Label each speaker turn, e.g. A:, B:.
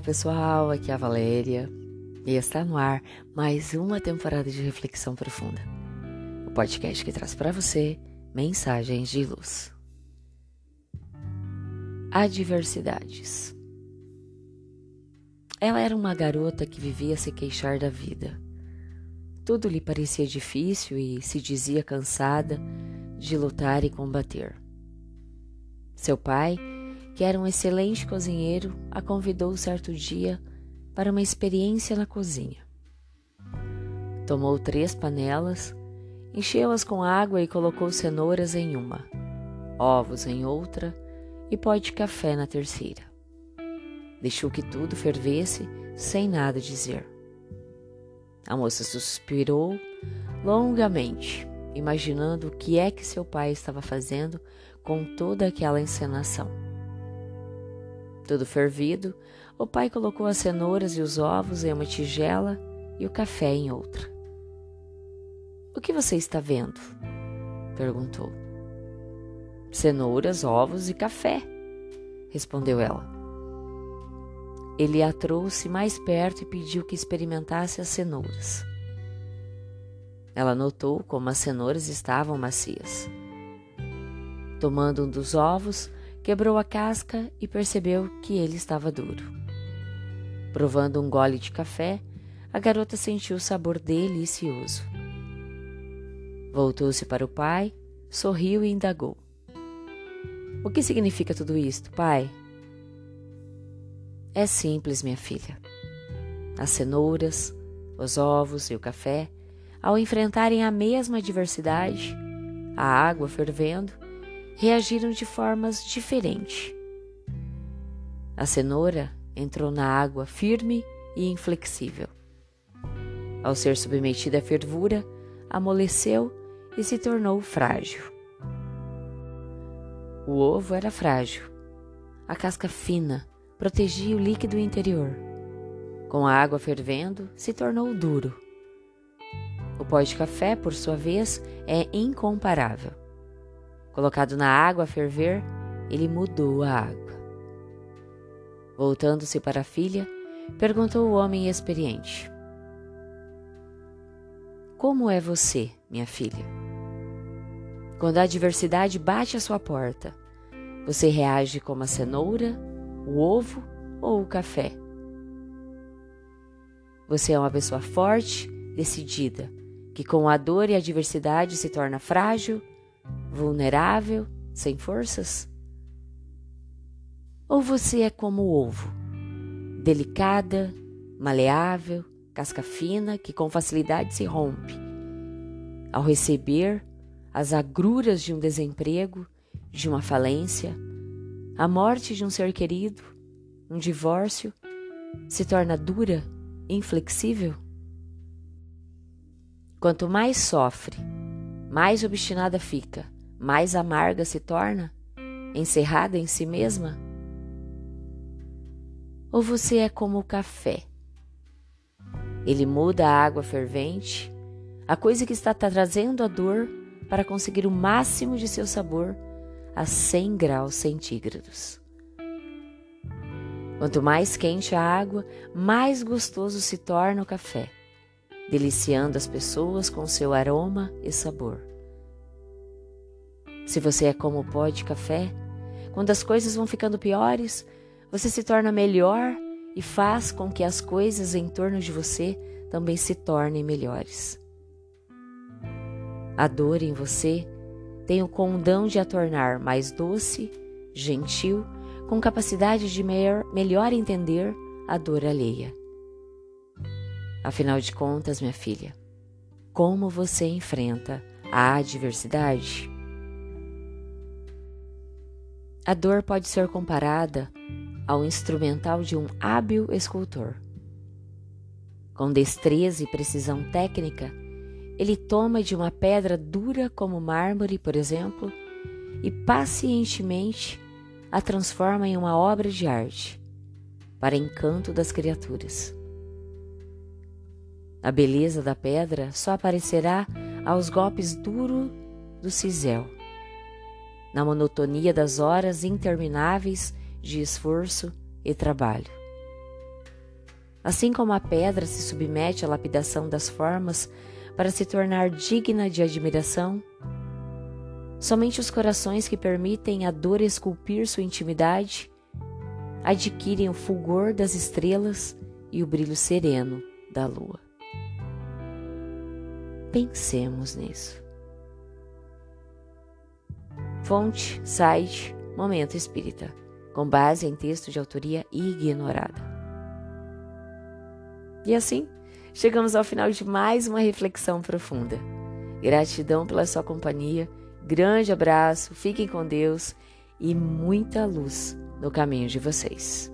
A: Olá pessoal, aqui é a Valéria e está no ar mais uma temporada de reflexão profunda. O podcast que traz para você mensagens de luz. Adversidades. Ela era uma garota que vivia a se queixar da vida. Tudo lhe parecia difícil e se dizia cansada de lutar e combater. Seu pai que era um excelente cozinheiro, a convidou certo dia para uma experiência na cozinha. Tomou três panelas, encheu-as com água e colocou cenouras em uma, ovos em outra e pó de café na terceira. Deixou que tudo fervesse sem nada dizer. A moça suspirou longamente, imaginando o que é que seu pai estava fazendo com toda aquela encenação. Tudo fervido, o pai colocou as cenouras e os ovos em uma tigela e o café em outra. O que você está vendo? perguntou. Cenouras, ovos e café, respondeu ela. Ele a trouxe mais perto e pediu que experimentasse as cenouras. Ela notou como as cenouras estavam macias. Tomando um dos ovos, Quebrou a casca e percebeu que ele estava duro. Provando um gole de café, a garota sentiu o sabor delicioso. Voltou-se para o pai, sorriu e indagou: O que significa tudo isto, pai? É simples, minha filha. As cenouras, os ovos e o café, ao enfrentarem a mesma adversidade, a água fervendo, reagiram de formas diferentes. A cenoura entrou na água firme e inflexível. Ao ser submetida à fervura, amoleceu e se tornou frágil. O ovo era frágil. A casca fina protegia o líquido interior. Com a água fervendo, se tornou duro. O pó de café, por sua vez, é incomparável. Colocado na água a ferver, ele mudou a água. Voltando-se para a filha, perguntou o homem experiente: Como é você, minha filha? Quando a adversidade bate à sua porta, você reage como a cenoura, o ovo ou o café? Você é uma pessoa forte, decidida, que com a dor e a adversidade se torna frágil vulnerável, sem forças? Ou você é como o ovo, delicada, maleável, casca fina, que com facilidade se rompe? Ao receber as agruras de um desemprego, de uma falência, a morte de um ser querido, um divórcio, se torna dura, inflexível? Quanto mais sofre, mais obstinada fica, mais amarga se torna, encerrada em si mesma? Ou você é como o café? Ele muda a água fervente, a coisa que está trazendo a dor, para conseguir o máximo de seu sabor a 100 graus centígrados. Quanto mais quente a água, mais gostoso se torna o café, deliciando as pessoas com seu aroma e sabor. Se você é como o pó de café, quando as coisas vão ficando piores, você se torna melhor e faz com que as coisas em torno de você também se tornem melhores. A dor em você tem o condão de a tornar mais doce, gentil, com capacidade de melhor, entender a dor alheia. Afinal de contas, minha filha, como você enfrenta a adversidade? A dor pode ser comparada ao instrumental de um hábil escultor. Com destreza e precisão técnica, ele toma de uma pedra dura como mármore, por exemplo, e pacientemente a transforma em uma obra de arte, para encanto das criaturas. A beleza da pedra só aparecerá aos golpes duros do cisel na monotonia das horas intermináveis de esforço e trabalho. Assim como a pedra se submete à lapidação das formas para se tornar digna de admiração, somente os corações que permitem a dor esculpir sua intimidade adquirem o fulgor das estrelas e o brilho sereno da lua. Pensemos nisso. Fonte, site, Momento Espírita, com base em texto de autoria ignorada. E assim, chegamos ao final de mais uma reflexão profunda. Gratidão pela sua companhia, grande abraço, fiquem com Deus e muita luz no caminho de vocês.